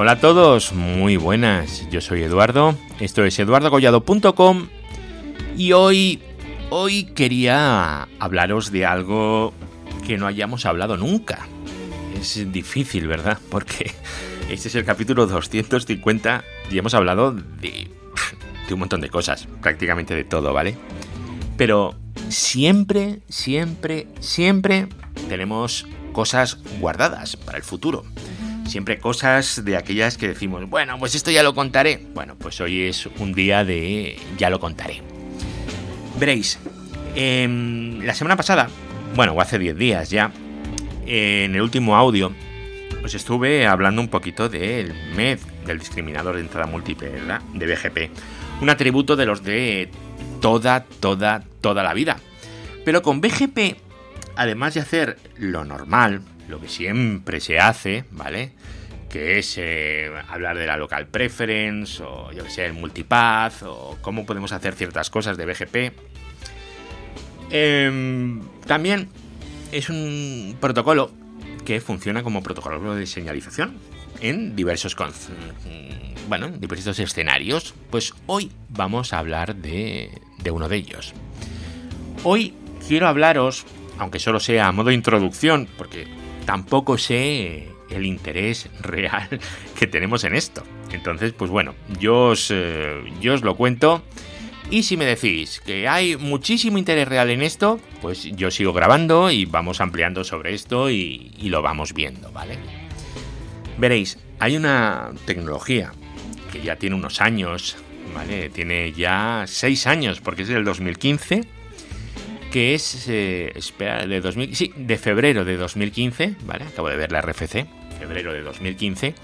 Hola a todos, muy buenas. Yo soy Eduardo, esto es eduardogollado.com y hoy hoy quería hablaros de algo que no hayamos hablado nunca. Es difícil, ¿verdad? Porque este es el capítulo 250 y hemos hablado de, de un montón de cosas, prácticamente de todo, ¿vale? Pero siempre, siempre, siempre tenemos cosas guardadas para el futuro siempre cosas de aquellas que decimos, bueno, pues esto ya lo contaré. Bueno, pues hoy es un día de ya lo contaré. Veréis, la semana pasada, bueno, o hace 10 días ya, en el último audio, os estuve hablando un poquito del MED, del discriminador de entrada múltiple, ¿verdad? De BGP. Un atributo de los de toda, toda, toda la vida. Pero con BGP, además de hacer lo normal, lo que siempre se hace, ¿vale? Que es eh, hablar de la local preference o yo que sé, el multipath o cómo podemos hacer ciertas cosas de BGP. Em, también es un protocolo que funciona como protocolo de señalización en diversos bueno, diversos escenarios. Pues hoy vamos a hablar de, de uno de ellos. Hoy quiero hablaros, aunque solo sea a modo de introducción, porque tampoco sé el interés real que tenemos en esto. Entonces, pues bueno, yo os, eh, yo os lo cuento. Y si me decís que hay muchísimo interés real en esto, pues yo sigo grabando y vamos ampliando sobre esto y, lo vamos viendo, ¿vale? Veréis, hay una tecnología que ya tiene unos años, ¿vale? Tiene ya seis años, porque es del 2015 que es, eh, espera, de 2000, sí, de febrero de 2015, ¿vale? Acabo de ver la RFC, febrero de 2015,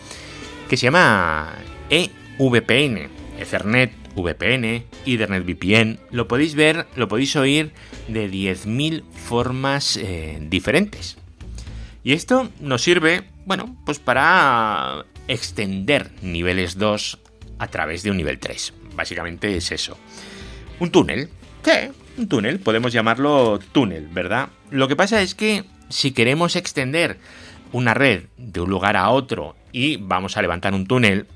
que se llama EVPN, Ethernet VPN, Ethernet VPN. Lo podéis ver, lo podéis oír de 10.000 formas eh, diferentes. Y esto nos sirve, bueno, pues para extender niveles 2 a través de un nivel 3. Básicamente es eso. Un túnel. ¿Qué? Un túnel, podemos llamarlo túnel, ¿verdad? Lo que pasa es que si queremos extender una red de un lugar a otro y vamos a levantar un túnel,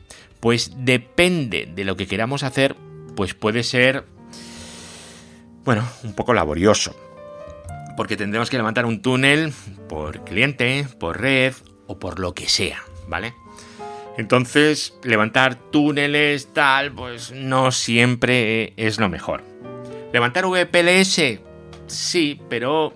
pues depende de lo que queramos hacer, pues puede ser, bueno, un poco laborioso. Porque tendremos que levantar un túnel por cliente, por red o por lo que sea, ¿vale? Entonces, levantar túneles tal, pues no siempre es lo mejor. ¿Levantar VPLS? Sí, pero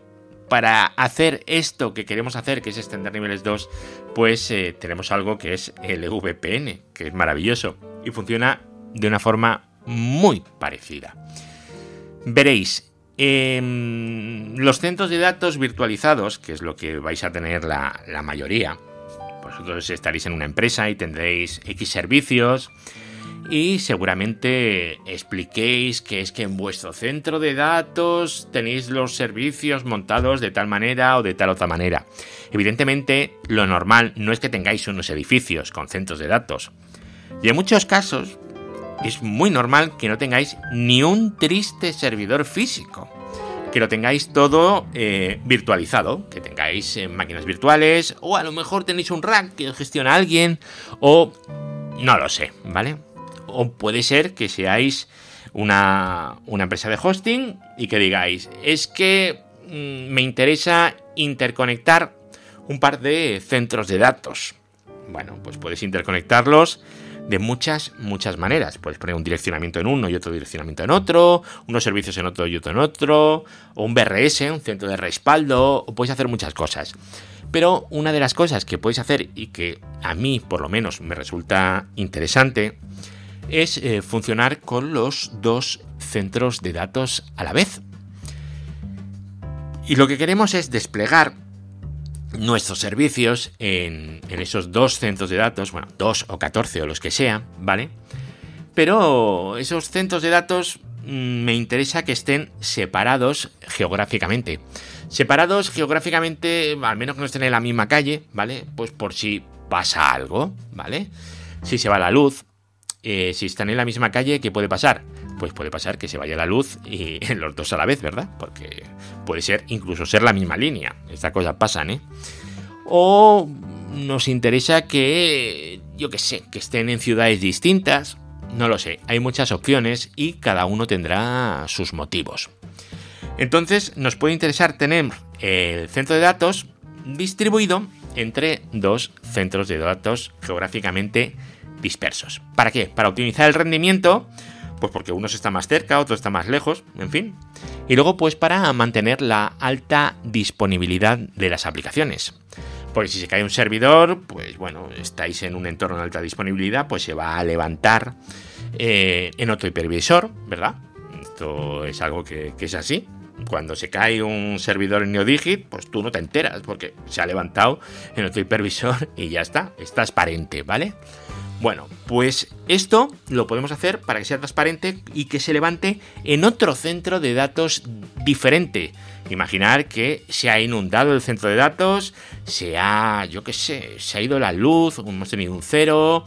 para hacer esto que queremos hacer, que es extender niveles 2, pues eh, tenemos algo que es el VPN, que es maravilloso y funciona de una forma muy parecida. Veréis, los centros de datos virtualizados, que es lo que vais a tener la, la mayoría, vosotros estaréis en una empresa y tendréis X servicios, y seguramente expliquéis que es que en vuestro centro de datos tenéis los servicios montados de tal manera o de tal otra manera. Evidentemente, lo normal no es que tengáis unos edificios con centros de datos. Y en muchos casos es muy normal que no tengáis ni un triste servidor físico. Que lo tengáis todo eh, virtualizado, que tengáis eh, máquinas virtuales, o a lo mejor tenéis un rack que gestiona alguien, o no lo sé, ¿vale? O puede ser que seáis una, empresa de hosting y que digáis, es que mm, me interesa interconectar un par de centros de datos. Bueno, pues puedes interconectarlos de muchas, muchas maneras. Puedes poner un direccionamiento en uno y otro direccionamiento en otro, unos servicios en otro y otro en otro, o un BRS, un centro de respaldo, o puedes hacer muchas cosas. Pero una de las cosas que puedes hacer y que a mí por lo menos me resulta interesante es eh, funcionar con los dos centros de datos a la vez. Y lo que queremos es desplegar nuestros servicios en, esos dos centros de datos, bueno, dos o catorce o los que sean, ¿vale? Pero esos centros de datos mm, me interesa que estén separados geográficamente. Separados geográficamente, al menos que no estén en la misma calle, ¿vale? Pues por si pasa algo, ¿vale? Si se va la luz, eh, si están en la misma calle, ¿qué puede pasar? Pues puede pasar que se vaya la luz y los dos a la vez, ¿verdad? Porque puede ser incluso ser la misma línea. Estas cosas pasan, ¿eh? O nos interesa que yo qué sé, que estén en ciudades distintas, no lo sé, hay muchas opciones y cada uno tendrá sus motivos. Entonces nos puede interesar tener el centro de datos distribuido entre dos centros de datos geográficamente dispersos. ¿Para qué? Para optimizar el rendimiento, pues porque uno está más cerca, otro está más lejos, en fin. Y luego pues para mantener la alta disponibilidad de las aplicaciones. Porque si se cae un servidor, pues bueno, estáis en un entorno de alta disponibilidad, pues se va a levantar eh, en otro hipervisor, ¿verdad? Esto es algo que, es así. Cuando se cae un servidor en NeoDigit, pues tú no te enteras porque se ha levantado en otro hipervisor y ya está, es transparente, ¿vale? Bueno, pues esto lo podemos hacer para que sea transparente y que se levante en otro centro de datos diferente. Imaginar que se ha inundado el centro de datos, se ha, yo qué sé, se ha ido la luz, hemos tenido un cero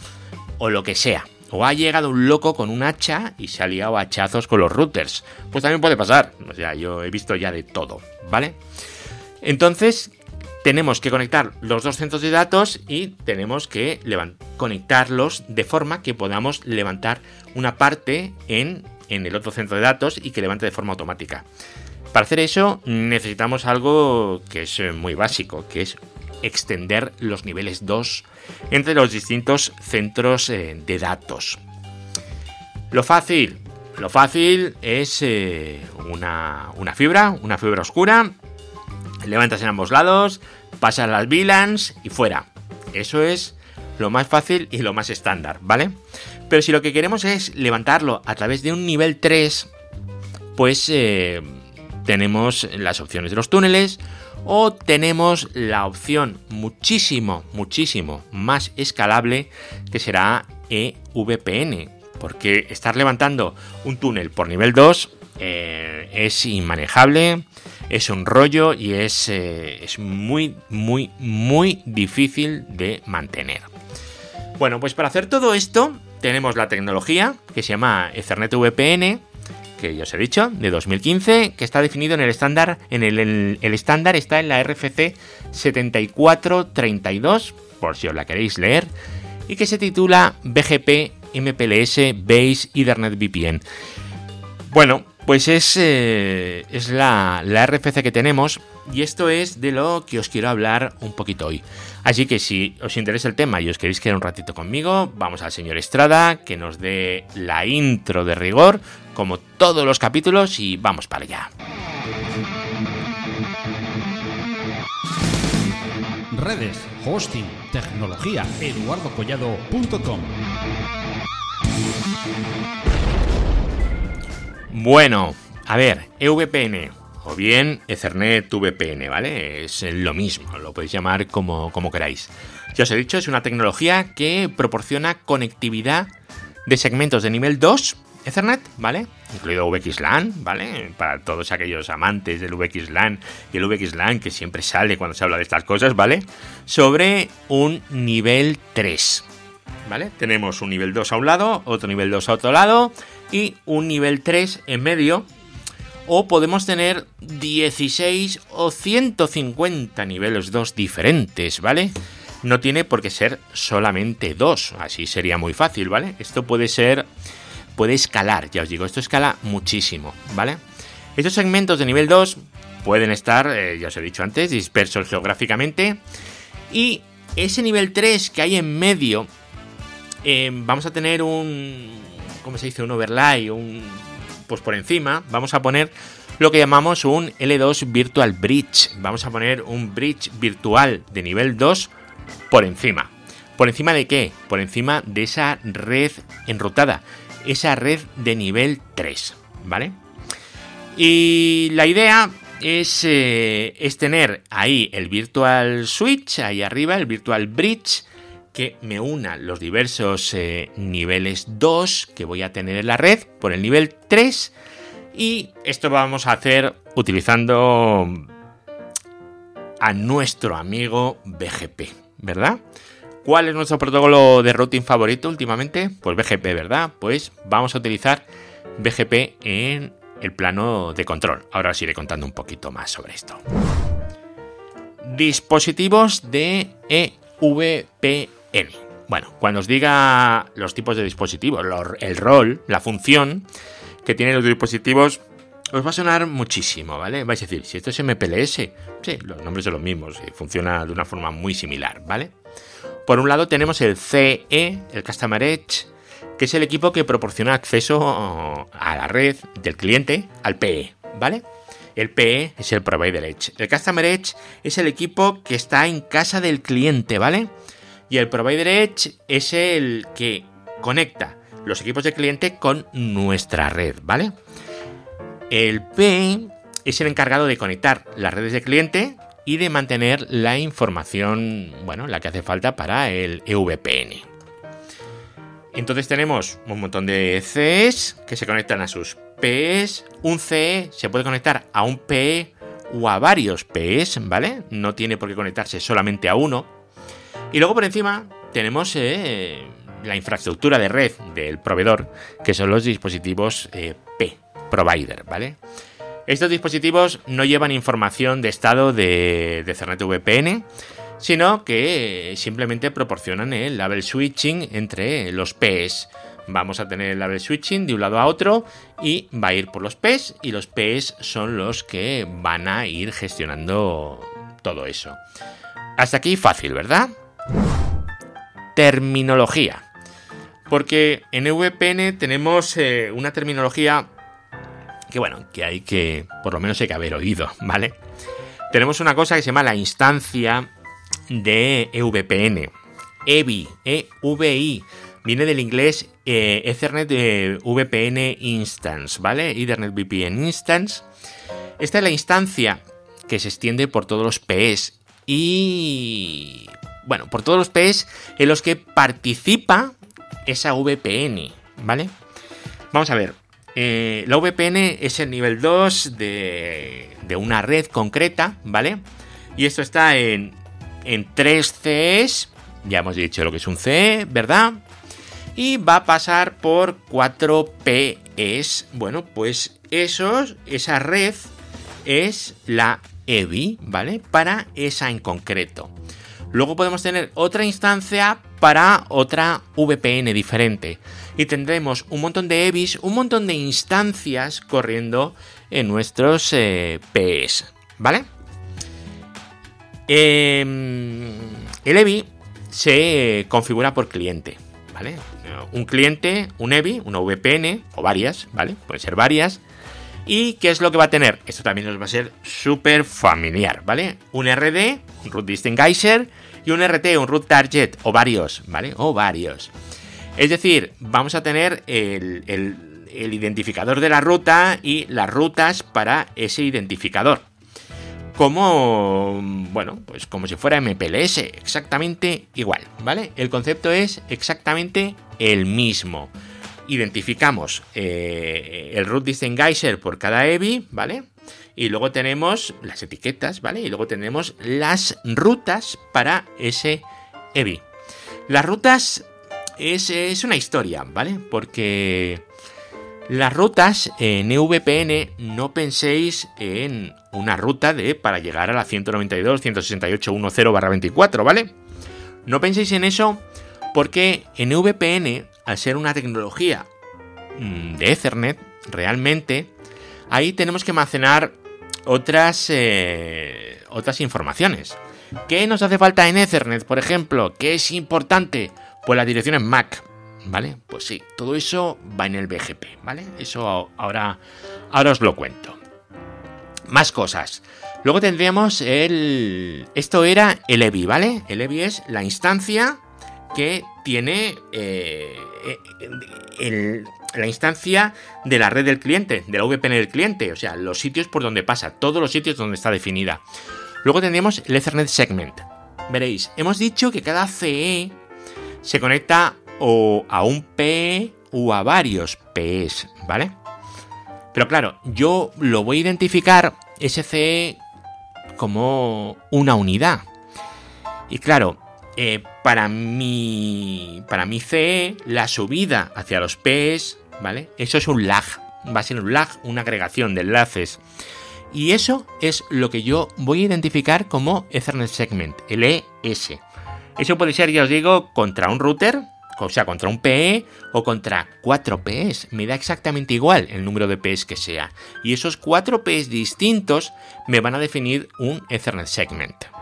o lo que sea. O ha llegado un loco con un hacha y se ha liado hachazos con los routers. Pues también puede pasar. O sea, yo he visto ya de todo, ¿vale? Entonces, tenemos que conectar los dos centros de datos y tenemos que conectarlos de forma que podamos levantar una parte en, en el otro centro de datos y que levante de forma automática. Para hacer eso necesitamos algo que es muy básico, que es extender los niveles 2 entre los distintos centros eh, de datos. Lo fácil, lo fácil es eh, una, fibra, una fibra oscura, levantas en ambos lados, pasas las VLANs y fuera. Eso es lo más fácil y lo más estándar, ¿vale? Pero si lo que queremos es levantarlo a través de un nivel 3, pues eh, tenemos las opciones de los túneles o tenemos la opción muchísimo, muchísimo más escalable que será EVPN. Porque estar levantando un túnel por nivel 2 eh, es inmanejable, es un rollo y es, eh, es muy, muy, muy difícil de mantener. Bueno, pues para hacer todo esto tenemos la tecnología que se llama Ethernet VPN que ya os he dicho, de 2015, que está definido en el estándar, en el, estándar está en la RFC 7432, por si os la queréis leer, y que se titula BGP MPLS Base Ethernet VPN. Bueno, pues es, eh, es la, la RFC que tenemos y esto es de lo que os quiero hablar un poquito hoy. Así que si os interesa el tema y os queréis quedar un ratito conmigo, vamos al señor Estrada que nos dé la intro de rigor, como todos los capítulos, y vamos para allá. Redes, hosting, tecnología, eduardocollado.com. Bueno, a ver, EVPN o bien Ethernet VPN, ¿vale? Es lo mismo, lo podéis llamar como, como queráis. Ya os he dicho, es una tecnología que proporciona conectividad de segmentos de nivel 2 Ethernet, ¿vale? Incluido VXLAN, ¿vale? Para todos aquellos amantes del VXLAN y el VXLAN que siempre sale cuando se habla de estas cosas, ¿vale? Sobre un nivel 3, ¿vale? Tenemos un nivel 2 a un lado, otro nivel 2 a otro lado y un nivel 3 en medio. O podemos tener 16 o 150 niveles 2 diferentes, ¿vale? No tiene por qué ser solamente 2, así sería muy fácil, ¿vale? Esto puede ser puede escalar, ya os digo, esto escala muchísimo, ¿vale? Estos segmentos de nivel 2 pueden estar, eh, ya os he dicho antes, dispersos geográficamente. Y ese nivel 3 que hay en medio, eh, vamos a tener un, ¿cómo se dice? Un overlay, un, pues por encima, vamos a poner lo que llamamos un L2 Virtual Bridge. Vamos a poner un bridge virtual de nivel 2 por encima. ¿Por encima de qué? Por encima de esa red enrutada esa red de nivel 3, ¿vale? Y la idea es, eh, es, tener ahí el Virtual Switch, ahí arriba, el Virtual Bridge, que me una los diversos eh, niveles 2 que voy a tener en la red por el nivel 3. Y esto vamos a hacer utilizando a nuestro amigo BGP, ¿verdad? ¿Cuál es nuestro protocolo de routing favorito últimamente? Pues BGP, ¿verdad? Pues vamos a utilizar BGP en el plano de control. Ahora os iré contando un poquito más sobre esto. Dispositivos de EVPN. Bueno, cuando os diga los tipos de dispositivos, el rol, la función que tienen los dispositivos, os va a sonar muchísimo, ¿vale? Vais a decir, si esto es MPLS, sí, los nombres son los mismos y funciona de una forma muy similar, ¿vale? Por un lado tenemos el CE, el Customer Edge, que es el equipo que proporciona acceso a la red del cliente al PE, ¿vale? El PE es el Provider Edge. El Customer Edge es el equipo que está en casa del cliente, ¿vale? Y el Provider Edge es el que conecta los equipos de cliente con nuestra red, ¿vale? El PE es el encargado de conectar las redes de cliente y de mantener la información, bueno, la que hace falta para el EVPN. Entonces tenemos un montón de CEs que se conectan a sus PEs. Un CE se puede conectar a un PE o a varios PEs, ¿vale? No tiene por qué conectarse solamente a uno. Y luego por encima tenemos eh, la infraestructura de red del proveedor, que son los dispositivos eh, P, provider, ¿vale? Estos dispositivos no llevan información de estado de, de Ethernet VPN, sino que simplemente proporcionan el label switching entre los Ps. Vamos a tener el label switching de un lado a otro y va a ir por los Ps y los Ps son los que van a ir gestionando todo eso. Hasta aquí fácil, ¿verdad? Terminología. Porque en VPN tenemos eh, una terminología que bueno, que hay que, por lo menos hay que haber oído, ¿vale? Tenemos una cosa que se llama la instancia de EVPN. EVI, EVI, viene del inglés eh, Ethernet VPN Instance, ¿vale? Ethernet VPN Instance. Esta es la instancia que se extiende por todos los PS y, bueno, por todos los PS en los que participa esa VPN, ¿vale? Vamos a ver, eh, la VPN es el nivel 2 de, de, una red concreta, ¿vale? Y esto está en, en 3 CEs, ya hemos dicho lo que es un CE, ¿verdad? Y va a pasar por 4 PEs. Bueno, pues esos, esa red es la EVI, ¿vale? Para esa en concreto. Luego podemos tener otra instancia para otra VPN diferente. Y tendremos un montón de EVIs, un montón de instancias corriendo en nuestros eh, PS. ¿Vale? Em, el EVI se configura por cliente. ¿Vale? Un cliente, un EVI, una VPN o varias, ¿vale? Pueden ser varias. ¿Y qué es lo que va a tener? Esto también nos va a ser súper familiar, ¿vale? Un RD, un Root Distinguisher, y un RT, un root target, o varios, ¿vale? O varios. Es decir, vamos a tener el, el identificador de la ruta y las rutas para ese identificador. Como, bueno, pues como si fuera MPLS, exactamente igual, ¿vale? El concepto es exactamente el mismo. Identificamos eh, el root distinguisher por cada EVI, ¿vale? Y luego tenemos las etiquetas, ¿vale? Y luego tenemos las rutas para ese EVI. Las rutas es, una historia, ¿vale? Porque las rutas en EVPN no penséis en una ruta de para llegar a la 192.168.10/24, ¿vale? No penséis en eso porque en EVPN, al ser una tecnología mm, de Ethernet, realmente ahí tenemos que almacenar otras, eh, otras informaciones. ¿Qué nos hace falta en Ethernet, por ejemplo? ¿Qué es importante? Pues las direcciones MAC, ¿vale? Pues sí, todo eso va en el BGP, ¿vale? Eso ahora, ahora os lo cuento. Más cosas. Luego tendríamos el... Esto era el EVI, ¿vale? El EVI es la instancia que tiene eh, el, la instancia de la red del cliente, de la VPN del cliente, o sea, los sitios por donde pasa, todos los sitios donde está definida. Luego tendríamos el Ethernet Segment. Veréis, hemos dicho que cada CE se conecta o a un PE o a varios PEs, ¿vale? Pero claro, yo lo voy a identificar ese CE como una unidad. Y claro, eh, para, mi, para mi CE, la subida hacia los PEs ¿vale? Eso es un lag, va a ser un lag, una agregación de enlaces. Y eso es lo que yo voy a identificar como Ethernet Segment, el ES. Eso puede ser, ya os digo, contra un router, o sea, contra un PE o contra 4 PEs. Me da exactamente igual el número de PEs que sea. Y esos 4 PEs distintos me van a definir un Ethernet segment.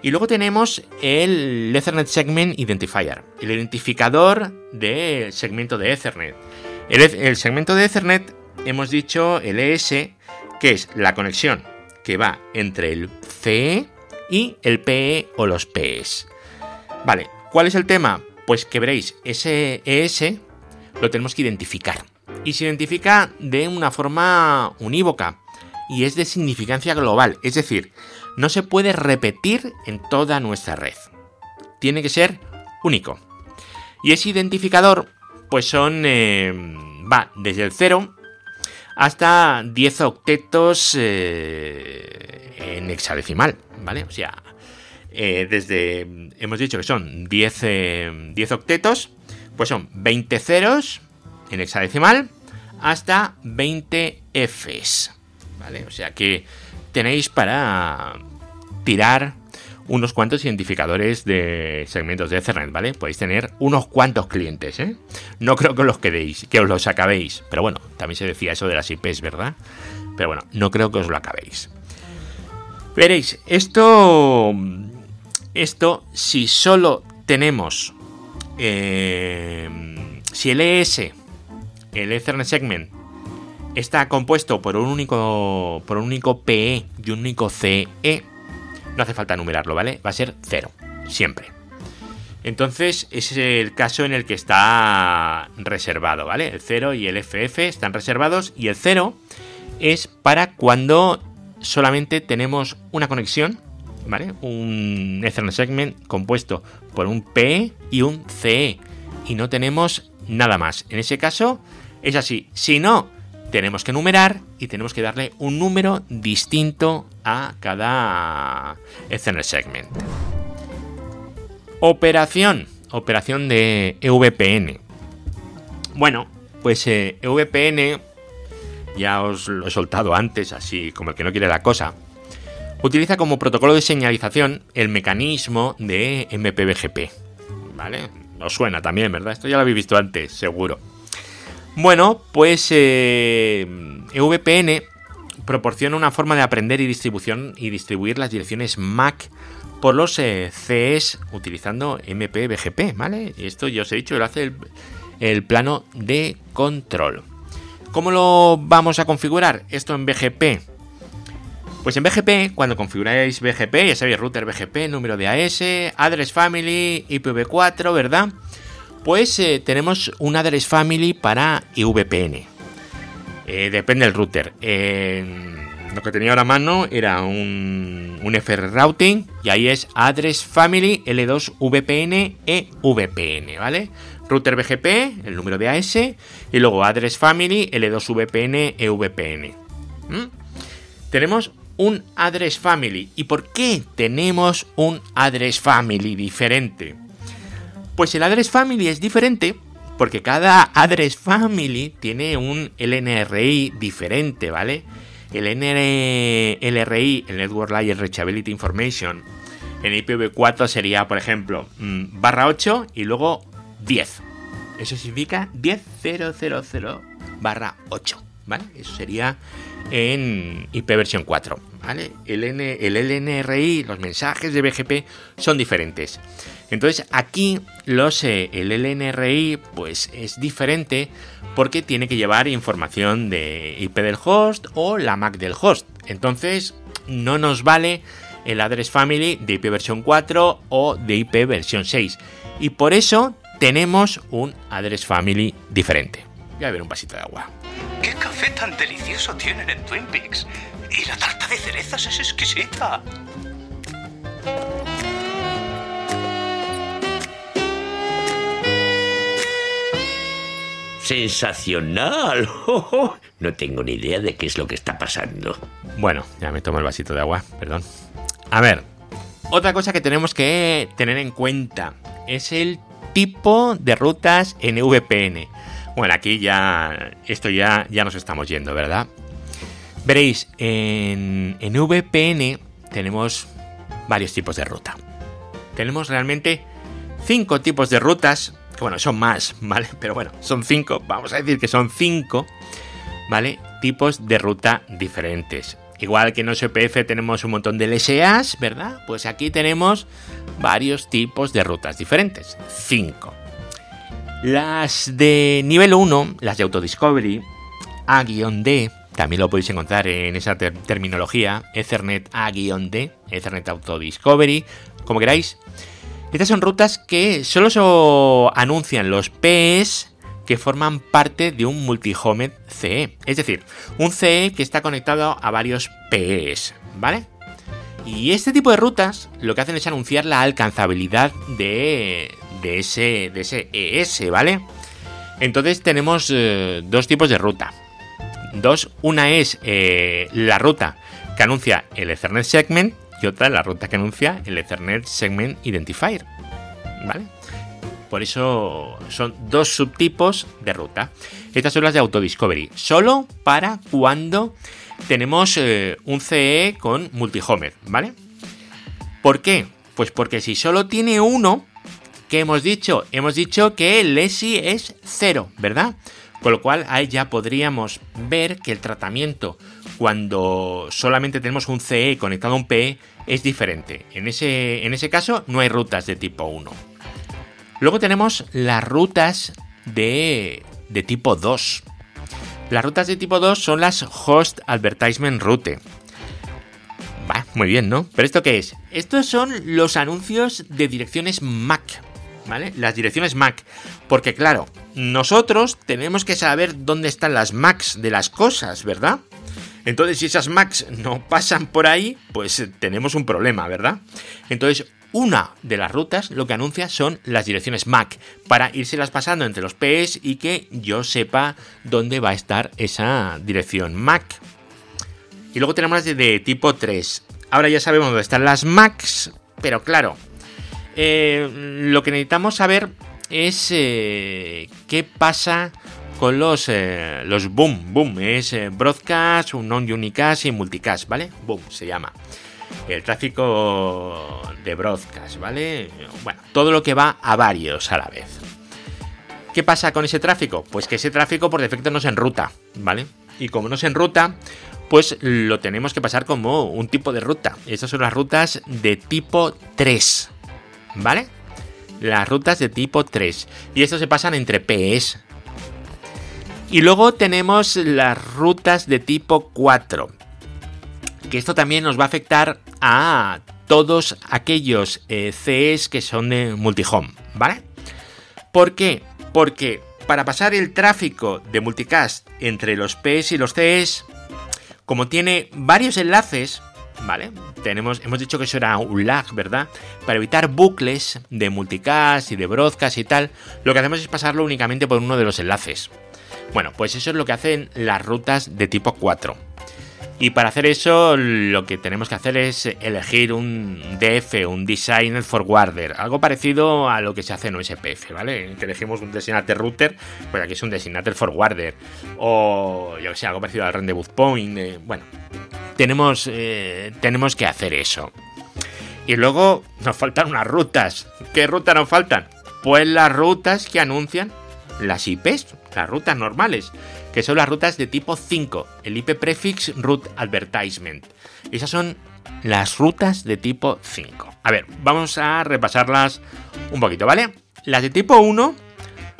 Y luego tenemos el Ethernet Segment Identifier, el identificador del segmento de Ethernet. El, segmento de Ethernet, hemos dicho el ES, que es la conexión que va entre el CE y el PE o los PEs. Vale, ¿cuál es el tema? Pues que veréis, ese ES lo tenemos que identificar. Y se identifica de una forma unívoca y es de significancia global, es decir, no se puede repetir en toda nuestra red. Tiene que ser único. Y ese identificador, pues son, eh, va desde el 0 hasta 10 octetos eh, en hexadecimal, ¿vale? O sea, eh, desde, hemos dicho que son 10, 10 octetos, pues son 20 ceros en hexadecimal hasta 20 Fs, ¿vale? O sea que tenéis para tirar unos cuantos identificadores de segmentos de Ethernet, ¿vale? Podéis tener unos cuantos clientes, ¿eh? No creo que os quedéis, que os los acabéis. Pero bueno, también se decía eso de las IPs, ¿verdad? Pero bueno, no creo que os lo acabéis. Veréis, esto. Esto, si solo tenemos. Eh, si el ES, el Ethernet Segment, está compuesto por un único. por un único PE y un único CE no hace falta numerarlo, ¿vale? Va a ser 0, siempre. Entonces, ese es el caso en el que está reservado, ¿vale? El 0 y el FF están reservados y el 0 es para cuando solamente tenemos una conexión, ¿vale? Un Ethernet segment compuesto por un PE y un CE y no tenemos nada más. En ese caso es así. Si no, tenemos que numerar y tenemos que darle un número distinto a cada Ethernet segment. Operación. Operación de EVPN. Bueno, pues EVPN, eh, ya os lo he soltado antes, así como el que no quiere la cosa, utiliza como protocolo de señalización el mecanismo de MPBGP. ¿Vale? Os suena también, ¿verdad? Esto ya lo habéis visto antes, seguro. Bueno, pues eh, EVPN proporciona una forma de aprender y distribución y distribuir las direcciones MAC por los eh, CEs utilizando MPBGP, ¿vale? Esto ya os he dicho, lo hace el plano de control. ¿Cómo lo vamos a configurar esto en BGP? Pues en BGP, cuando configuráis BGP, ya sabéis, router BGP, número de AS, address family, IPv4, ¿verdad? Pues eh, tenemos un address family para IVPN. Eh, depende del router. lo que tenía ahora a mano era un, un FR routing y ahí es address family L2 VPN e VPN, ¿vale? Router BGP, el número de AS y luego address family L2 VPN e VPN. ¿Mm? Tenemos un address family. ¿Y por qué tenemos un address family diferente? Pues el address family es diferente porque cada address family tiene un LNRI diferente, ¿vale? El LRI, el Network Layer Reachability Information, en IPv4 sería, por ejemplo, mm, barra 8 y luego 10. Eso significa 10.000 barra 8, ¿vale? Eso sería en IP versión 4, ¿vale? El LNRI, los mensajes de BGP son diferentes. Entonces aquí los, eh, el LNRI pues es diferente porque tiene que llevar información de IP del host o la MAC del host. Entonces no nos vale el address family de IP versión 4 o de IP versión 6. Y por eso tenemos un address family diferente. Voy a ver un vasito de agua. ¡Qué café tan delicioso tienen en Twin Peaks! Y la tarta de cerezas es exquisita. Sensacional. No tengo ni idea de qué es lo que está pasando. Bueno, ya me tomo el vasito de agua, perdón. A ver, otra cosa que tenemos que tener en cuenta es el tipo de rutas en VPN. Bueno, aquí ya esto ya, ya nos estamos yendo, ¿verdad? Veréis, en, en VPN tenemos varios tipos de ruta. tenemos realmente cinco tipos de rutas, que bueno, son más, ¿vale? Pero bueno, son cinco, vamos a decir que son cinco, ¿vale? Tipos de ruta diferentes. Igual que en OSPF tenemos un montón de LSAs, ¿verdad? Pues aquí tenemos varios tipos de rutas diferentes. Cinco. Las de nivel 1, las de Autodiscovery, A-D, también lo podéis encontrar en esa terminología, Ethernet A-D, Ethernet Autodiscovery, como queráis. Estas son rutas que solo se anuncian los PEs que forman parte de un multihome CE. Es decir, un CE que está conectado a varios PEs, ¿vale? Y este tipo de rutas lo que hacen es anunciar la alcanzabilidad de, de, ese, de ese ES, ¿vale? Entonces tenemos eh, dos tipos de ruta. Dos, una es eh, la ruta que anuncia el Ethernet Segment y otra la ruta que anuncia el Ethernet Segment Identifier. ¿Vale? Por eso son dos subtipos de ruta. Estas son las de Autodiscovery. Solo para cuando tenemos eh, un CE con multihomer, ¿vale? ¿Por qué? Pues porque si solo tiene uno, ¿qué hemos dicho? Hemos dicho que el ESI es cero, ¿verdad? Con lo cual ahí ya podríamos ver que el tratamiento cuando solamente tenemos un CE conectado a un PE es diferente. En ese, en ese caso no hay rutas de tipo 1. Luego tenemos las rutas de, de tipo 2. Las rutas de tipo 2 son las Host Advertisement Route. Va, muy bien, ¿no? ¿Pero esto qué es? Estos son los anuncios de direcciones MAC. ¿Vale? Las direcciones MAC. Porque claro, nosotros tenemos que saber dónde están las MACs de las cosas, ¿verdad? Entonces, si esas Macs no pasan por ahí, pues eh, tenemos un problema, ¿verdad? Entonces, una de las rutas lo que anuncia son las direcciones MAC para las pasando entre los PS y que yo sepa dónde va a estar esa dirección MAC. Y luego tenemos las de, tipo 3. Ahora ya sabemos dónde están las MACs, pero claro, eh, lo que necesitamos saber es eh, qué pasa con los, eh, los boom. Boom es eh, broadcast, un non-unicast y multicast, ¿vale? Boom se llama. El tráfico de broadcast, ¿vale? Bueno, todo lo que va a varios a la vez. ¿Qué pasa con ese tráfico? Pues que ese tráfico por defecto no se enruta, ¿vale? Y como no se enruta, pues lo tenemos que pasar como un tipo de ruta. Estas son las rutas de tipo 3, ¿vale? Las rutas de tipo 3. Y esto se pasan entre PS, y luego tenemos las rutas de tipo 4. Que esto también nos va a afectar a todos aquellos eh, CEs que son de multihome, ¿vale? ¿Por qué? Porque para pasar el tráfico de multicast entre los PS y los CEs, como tiene varios enlaces, ¿vale? Tenemos, hemos dicho que eso era un lag, ¿verdad? Para evitar bucles de multicast y de broadcast y tal, lo que hacemos es pasarlo únicamente por uno de los enlaces. Bueno, pues eso es lo que hacen las rutas de tipo 4. Y para hacer eso lo que tenemos que hacer es elegir un DF, un Designer Forwarder, algo parecido a lo que se hace en OSPF, ¿vale? Que elegimos un Designator Router, pues aquí es un Designator Forwarder, o yo que sé, algo parecido al Rendezvous Point, eh, bueno, tenemos, eh, tenemos que hacer eso. Y luego nos faltan unas rutas. ¿Qué rutas nos faltan? Pues las rutas que anuncian las IPs, las rutas normales, que son las rutas de tipo 5, el IP Prefix Route Advertisement. Esas son las rutas de tipo 5. A ver, vamos a repasarlas un poquito, ¿vale? Las de tipo 1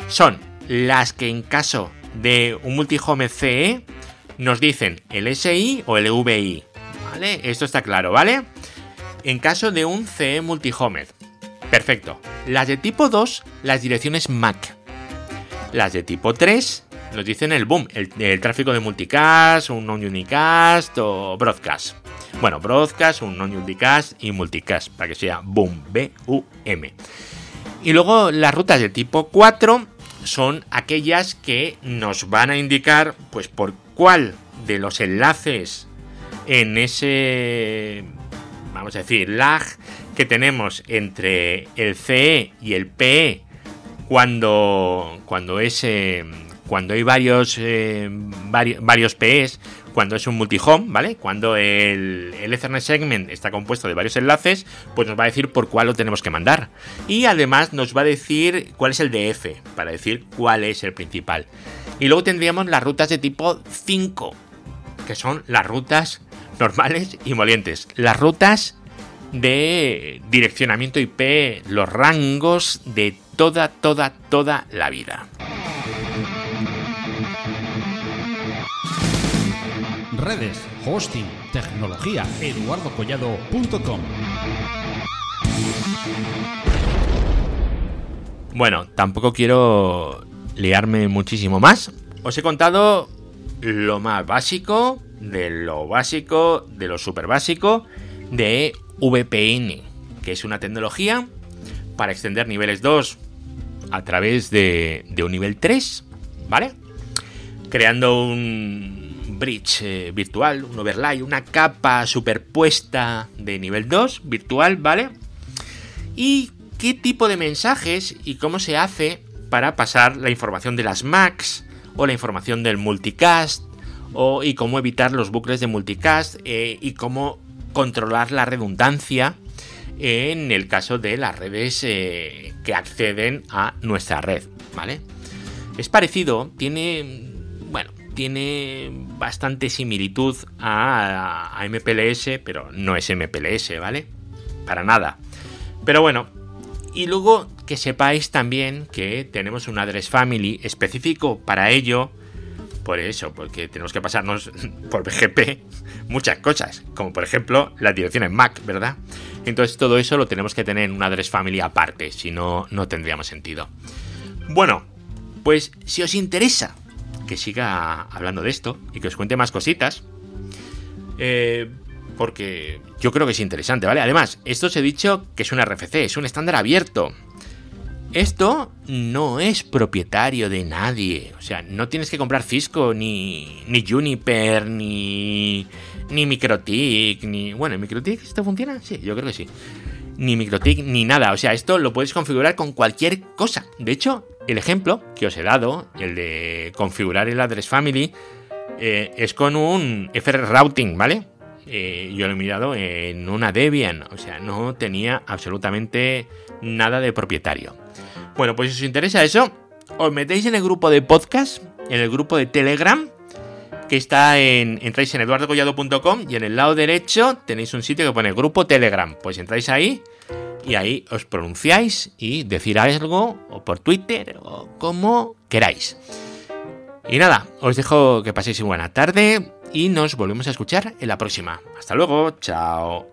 son las que en caso de un multihome CE nos dicen el SI o el VI, ¿vale? Esto está claro, ¿vale? En caso de un CE multihome. Perfecto. Las de tipo 2, las direcciones MAC. Las de tipo 3 nos dicen el boom, el, tráfico de multicast, un non-unicast o broadcast. Bueno, broadcast, un non-unicast y multicast, para que sea boom, B-U-M. Y luego las rutas de tipo 4 son aquellas que nos van a indicar, pues, por cuál de los enlaces en ese, vamos a decir, lag que tenemos entre el CE y el PE cuando, cuando, es, cuando hay varios, eh, varios, PEs, cuando es un multi-home, ¿vale? Cuando el, el, Ethernet segment está compuesto de varios enlaces, pues nos va a decir por cuál lo tenemos que mandar. Y además nos va a decir cuál es el DF, para decir cuál es el principal. Y luego tendríamos las rutas de tipo 5, que son las rutas normales y molientes. Las rutas de direccionamiento IP, los rangos de toda, toda, toda la vida. Redes, hosting, tecnología, eduardocollado.com. Bueno, tampoco quiero liarme muchísimo más. Os he contado lo más básico, de lo básico, de lo super básico, de VPN, que es una tecnología para extender niveles 2 a través de, un nivel 3, ¿vale? Creando un bridge eh, virtual, un overlay, una capa superpuesta de nivel 2 virtual, ¿vale? Y qué tipo de mensajes y cómo se hace para pasar la información de las Macs o la información del multicast o, y cómo evitar los bucles de multicast eh, y cómo controlar la redundancia en el caso de las redes eh, que acceden a nuestra red, ¿vale? Es parecido, tiene, bueno, tiene bastante similitud a, a MPLS, pero no es MPLS, ¿vale? Para nada. Pero bueno, y luego que sepáis también que tenemos un address family específico para ello. Por eso, porque tenemos que pasarnos por BGP muchas cosas, como por ejemplo la dirección en Mac, ¿verdad? Entonces todo eso lo tenemos que tener en un address family aparte, si no, no tendríamos sentido. Bueno, pues si os interesa que siga hablando de esto y que os cuente más cositas, eh, porque yo creo que es interesante, ¿vale? Además, esto os he dicho que es un RFC, es un estándar abierto. Esto no es propietario de nadie. O sea, no tienes que comprar Cisco, ni, ni Juniper, ni, ni Microtik, ni... Bueno, ¿Microtik esto funciona? Sí, yo creo que sí. Ni Microtik, ni nada. O sea, esto lo puedes configurar con cualquier cosa. De hecho, el ejemplo que os he dado, el de configurar el address family, eh, es con un FR routing, ¿vale? Eh, yo lo he mirado en una Debian, o sea, no tenía absolutamente nada de propietario. Bueno, pues si os interesa eso, os metéis en el grupo de podcast, en el grupo de Telegram, que está en. Entráis en eduardocollado.com y en el lado derecho tenéis un sitio que pone grupo Telegram. Pues entráis ahí y ahí os pronunciáis y decir algo, o por Twitter, o como queráis. Y nada, os dejo que paséis buena tarde y nos volvemos a escuchar en la próxima. Hasta luego, chao.